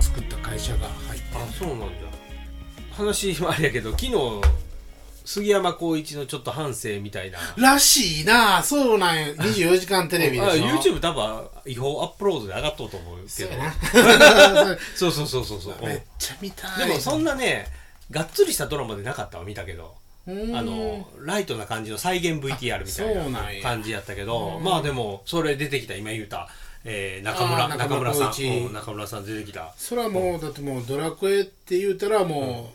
作った会社が入ってあそうなんじゃ話はあれやけど昨日杉山浩一のちょっと反省みたいな。らしいな。そうなんや。24時間テレビでしょ。あ YouTube 多分違法アップロードで上がっとうと思うけど。そう そうそうそうそう めっちゃ見たい。でもそんなねがっつりしたドラマでなかったわ見たけど。あのライトな感じの再現 VTR みたいな感じやったけど。うん。まあでもそれ出てきた今言うた、えー中村中村さん。中村さん出てきた。それはもうだってもうドラクエって言うたらも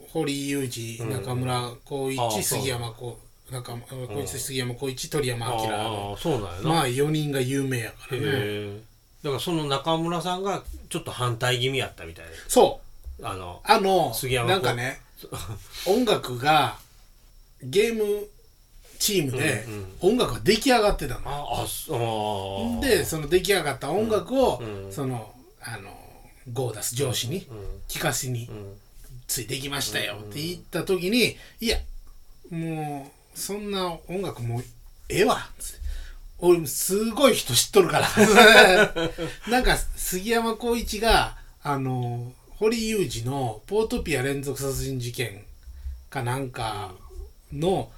う、堀井雄二中村浩一、杉山浩中村浩一杉山浩一鳥山明。ああそうなんやな、まあ4人が有名やからね。だからその中村さんがちょっと反対気味やったみたいでそう。あのあの杉山なんかね 音楽がゲームチームでうん音楽が出来上がってたの、でその出来上がった音楽を、うんそのあのゴーダス上司にうん。聞かせにうん。ついてきましたよって言った時にいやもうそんな音楽もうええわ。つって俺すごい人知っとるから。なんか杉山浩一があの堀裕二のポートピア連続殺人事件かなんかの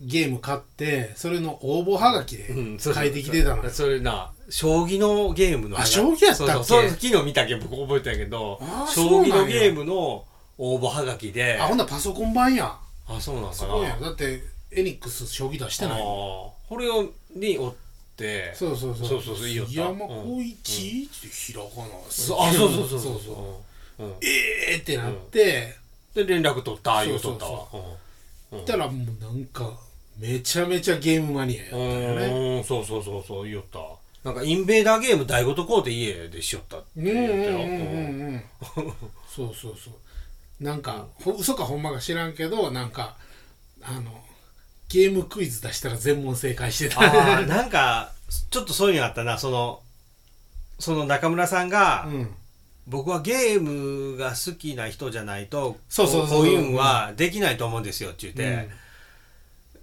ゲーム買ってそれの応募はがきで書いてきてたのよ。それな将棋のゲームのあ将棋やったっけ？そうそう昨日見たけど僕覚えてたけど将棋のゲームの応募はがきであほんならパソコン版や。あそうなんかな。やん。だってエニックス将棋出してないこれをにおってそうそうそう。そうそうそういいよ杉山浩一、ってひらがなそうあそうそうそうそうそう。そうう。んうん。えーってなって、で連絡取った言うとったそうわそったらもうなんかめちゃめちゃゲームマニアやったよね。うそうそうそうそう言おった。なんかインベーダーゲーム台ごとこうて家でしよったって言った。ようん。そうそうそうなん。か、ほ嘘かほん。まか知らん。けどなん。かあのゲームクイズ出したら全問正解してたなん。かちょっとそういうのあったなそのその中村さん。が、うん。僕はゲームが好きな人じゃないとそうそうそうこういうのはできないと思うん。ですよって言って、うん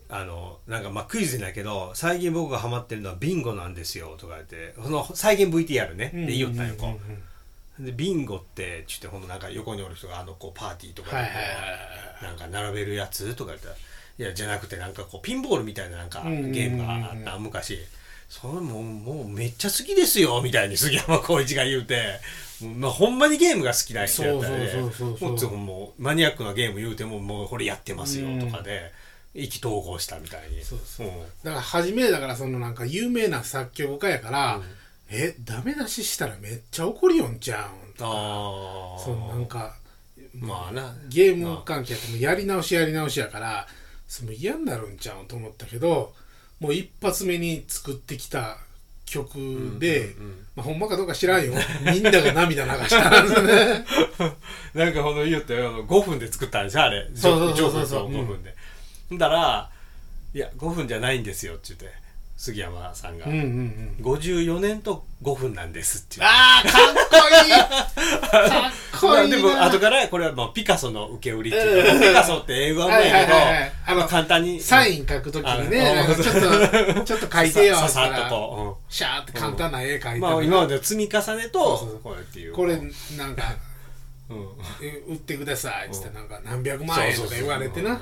あのなんかまあクイズだけど最近僕がハマってるのはビンゴなんですよとか言って。その再現 VTR ね、で言いよったんよこう。んうんうんうでビンゴってちってほんとなんか横におる人があのこうパーティーとかでなんか並べるやつとか言ったらいやじゃなくてなんかこうピンボールみたいななんかうんうんうんうん。ゲームがあった昔。それもうもうめっちゃ好きですよみたいに杉山浩一が言うて。まあほんまにゲームが好きな人やったらね。そうそうそうそうもっともうマニアックなゲーム言うてももうこれやってますよとかで意気投合したみたいに。そうそう。うん。だから初めだからそのなんか有名な作曲家やから、えダメ出ししたらめっちゃ怒りよんちゃうんとか。ああそのなんかまあな。ゲーム関係やってもやり直しやり直しやからその嫌になるんちゃうんと思ったけどもう一発目に作ってきた曲で、うんうんまあ、ほんまかどうか知らんよ。みんなが涙流したんですね。なんかほんの言ったよ。あの5分で作ったんでしょあれ。そうそうそうそう。ジョーク5分で、んだら「いや5分じゃないんですよ」って言って杉山さんが、うんうんうん。54年と5分なんですって言って。あーかっこいい。かっこいいな。でも後からこれはもうピカソの受け売りっていうかピカソって英語はうまいけど、はいはいはいはい。あのまあ簡単に。サイン書くときにねちょっとちょっと書いてよさささっとったら。こシャーって簡単な絵描いてう、うん、まあ今までの積み重ねとこれっていう。これなんか売ってください。っつってなんか何百万円とか言われてな。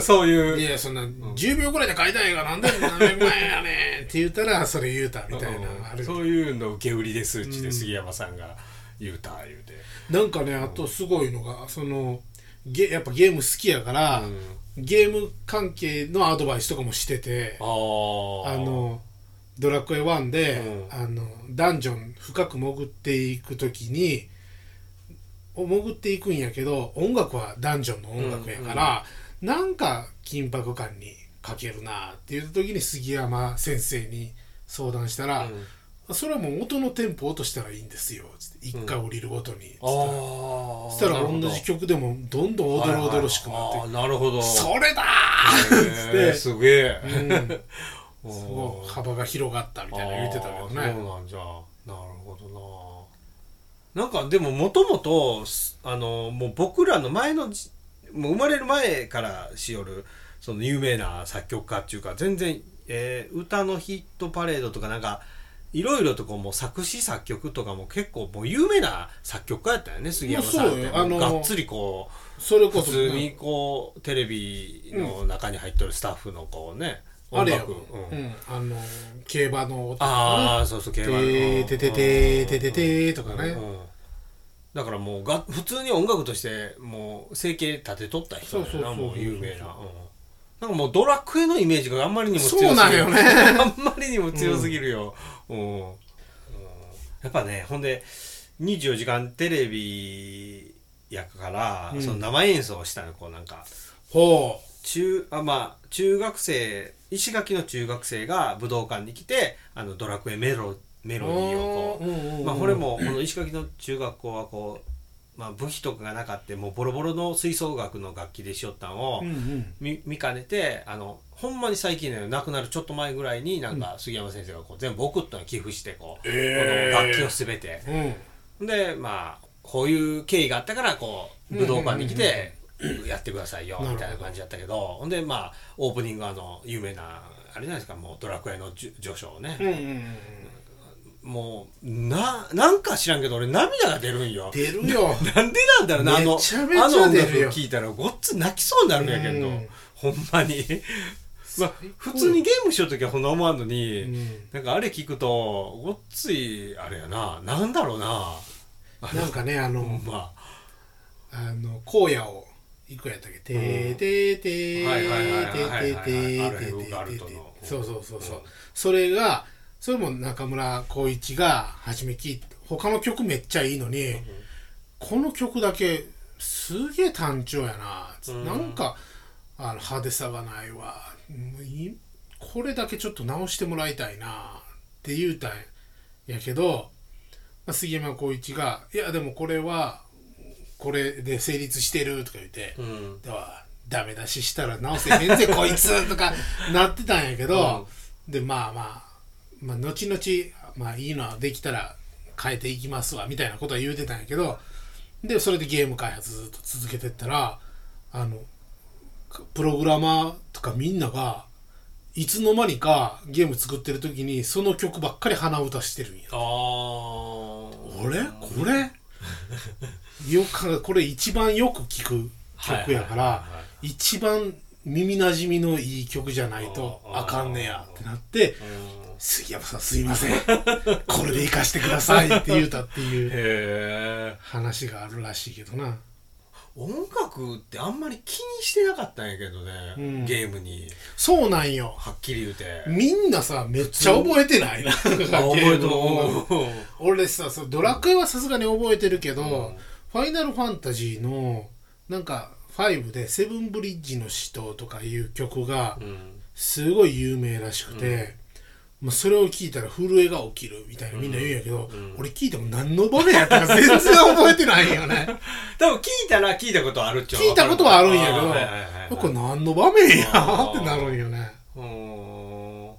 そういう。いやそんな10秒ぐらいで書いた絵がなんで何百万円やねんって言ったら それ言うたみたいなそういうの受け売りですうちで杉山さんが言うた言うて、なんかねあとすごいのがそのゲやっぱゲーム好きやから、うん。ゲーム関係のアドバイスとかもしててあの「ドラクエ1で」うん。あのダンジョン深く潜っていく時に潜っていくんやけど音楽はダンジョンの音楽やから、なんか緊迫感に欠けるなっていう時に杉山先生に相談したら「それはもう音のテンポ落としたらいいんですよ」つって一回降りるごとに、つったらああそしたら同じ曲でもどんどんおどろおどろしくなって、ああなるほど。それだへーっつーすげえ、って、うん、おすごい幅が広がったみたいなの言ってたけどね。そうなんじゃ。なるほどななんかでももともとあのもう僕らの前のじもう生まれる前からしよるその有名な作曲家っていうか全然、えー歌のヒットパレードとかなんかいろいろとこうもう作詞作曲とかも結構もう有名な作曲家やったよね杉山さんって。まあのがっつりこうそれこそ普通にこうテレビの中に入ってるスタッフのこうね、あれやうんうん、あの競馬の音。ああそうそう競馬の。てーてててーててとかね。うん。だからもうが普通に音楽としてもう生計立てとった人だよなもう有名な、うん。なんかもうドラクエのイメージがあんまりにも強すぎる。そうなんよね。あんまりにも強すぎるよ、うん。うん。やっぱねほんで24時間テレビやから、うん。その生演奏をしたのこうなんか。ほ中あまあ中学生石垣の中学生が武道館に来てあのドラクエメロメうロディーをこうまあこれもこの石垣の中学校はこう、まあ、部費とかがなかってもうボロボロの吹奏楽の楽器でしよったんを見見かねてあのほんまに最近ね亡くなるちょっと前ぐらいになんか杉山先生がこう全部送ったの寄付してこう、えー。この楽器を全て。うん。でまあこういう経緯があったからこう武道館に来てやってくださいよみたいな感じだったけどほんでまあオープニングあの有名なあれじゃないですかもうドラクエの序章ね、うんうんうんもうななんか知らんけど俺涙が出るんよ。出るよ。なんでなんだろうなあのあの音楽聞いたらごっつ泣きそうになるんやけど、うん。ほんまに。まあ普通にゲームしようときはほんな思わんのに、うん。なんかあれ聞くとごっついあれやな。なんだろうな。なんかねあの、ま。あの荒野を行くやったっけ？てーてーてーてーてーてーてーてーてーそう。そうそうそうう。んそれがそれも中村浩一が初め聞いて他の曲めっちゃいいのにこの曲だけすげえ単調やな。うん。なんかあの派手さがないわ。これだけちょっと直してもらいたいな。って言うたんやけど、まあ、杉山浩一が「いやでもこれはこれで成立してる」とか言ってうん「ではダメ出ししたら直せへんぜこいつ」とか なってたんやけど、でまあまあまあ後々まあいいのはできたら変えていきますわみたいなことは言うてたんやけどでそれでゲーム開発ずっと続けてったらあのプログラマーとかみんながいつの間にかゲーム作ってる時にその曲ばっかり鼻歌してるんや。ああ俺これ？よくこれ一番よく聞く曲やから一番耳なじみのいい曲じゃないとあかんねやってなって杉山さんすいません。これで生かしてくださいって言うたっていう話があるらしいけどな。音楽ってあんまり気にしてなかったんやけどね、うん。ゲームに。そうなんよ。はっきり言うて。みんなさめっちゃ覚えてない？な あ覚えゲームとの音楽る。俺さドラクエはさすがに覚えてるけど、うんファイナルファンタジーのなんか5で「セブンブリッジの死闘」とかいう曲がうん。すごい有名らしくて、まあ、それを聞いたら震えが起きるみたいなみんな言うんやけど、うん。俺聞いても何の場面やったか全然覚えてないんよね。多分聞いたら聞いたことあるっちゃ聞いたことはあるんやけど、これ何の場面やってなるんよね。うーん。ま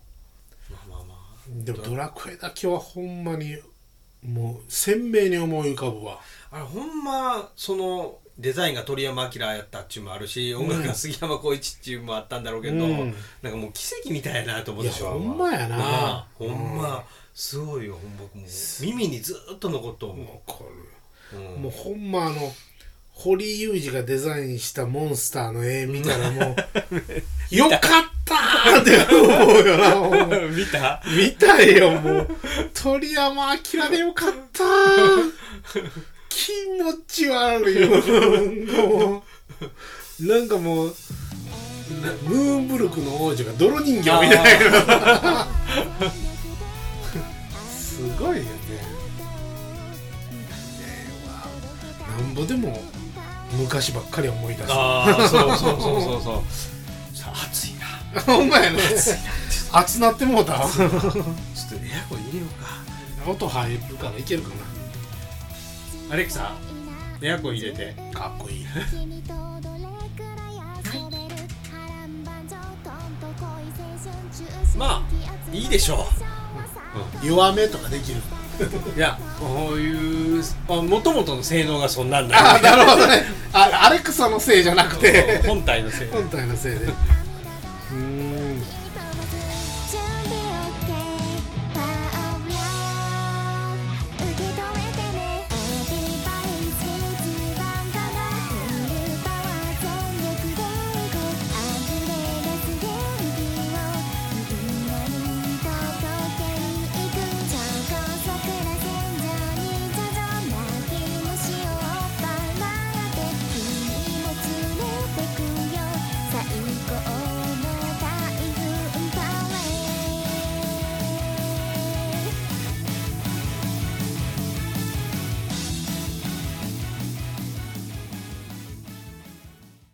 あまあまあでもドラクエだけはほん。まにもう鮮明に思い浮かぶわ。あれほんまそのデザインが鳥山明やったっちゅうのもあるし、音楽が杉山浩一っちゅうのもあったんだろうけど、うん。なんかもう奇跡みたいやなと思ってしまうほんまやな。あほんうんま、すごいよほんま。僕もう耳にずっと残っとかるう、うん。もうほんまあの堀裕二がデザインしたモンスターの絵見たらもう よかったーって思うよな。ほんま見た？見たいよもう。鳥山明でよかった。ー気持ち悪いよもう。なんかもうなムーンブルクの王女が泥人形みたいな。すごいよね。なんぼでも昔ばっかり思い出す。ああそうそうそうそうそうほんまやね熱なってもうた？ちょっとエアコン入れようか。音入るからいけるかアレクサエアコン入れて。なかっこいい。まあいいでしょ弱めとかできる。ういやこういうもともとの性能がそんなんあだなるほどね。あアレクサのせいじゃなくて。本体の性能本体のせいで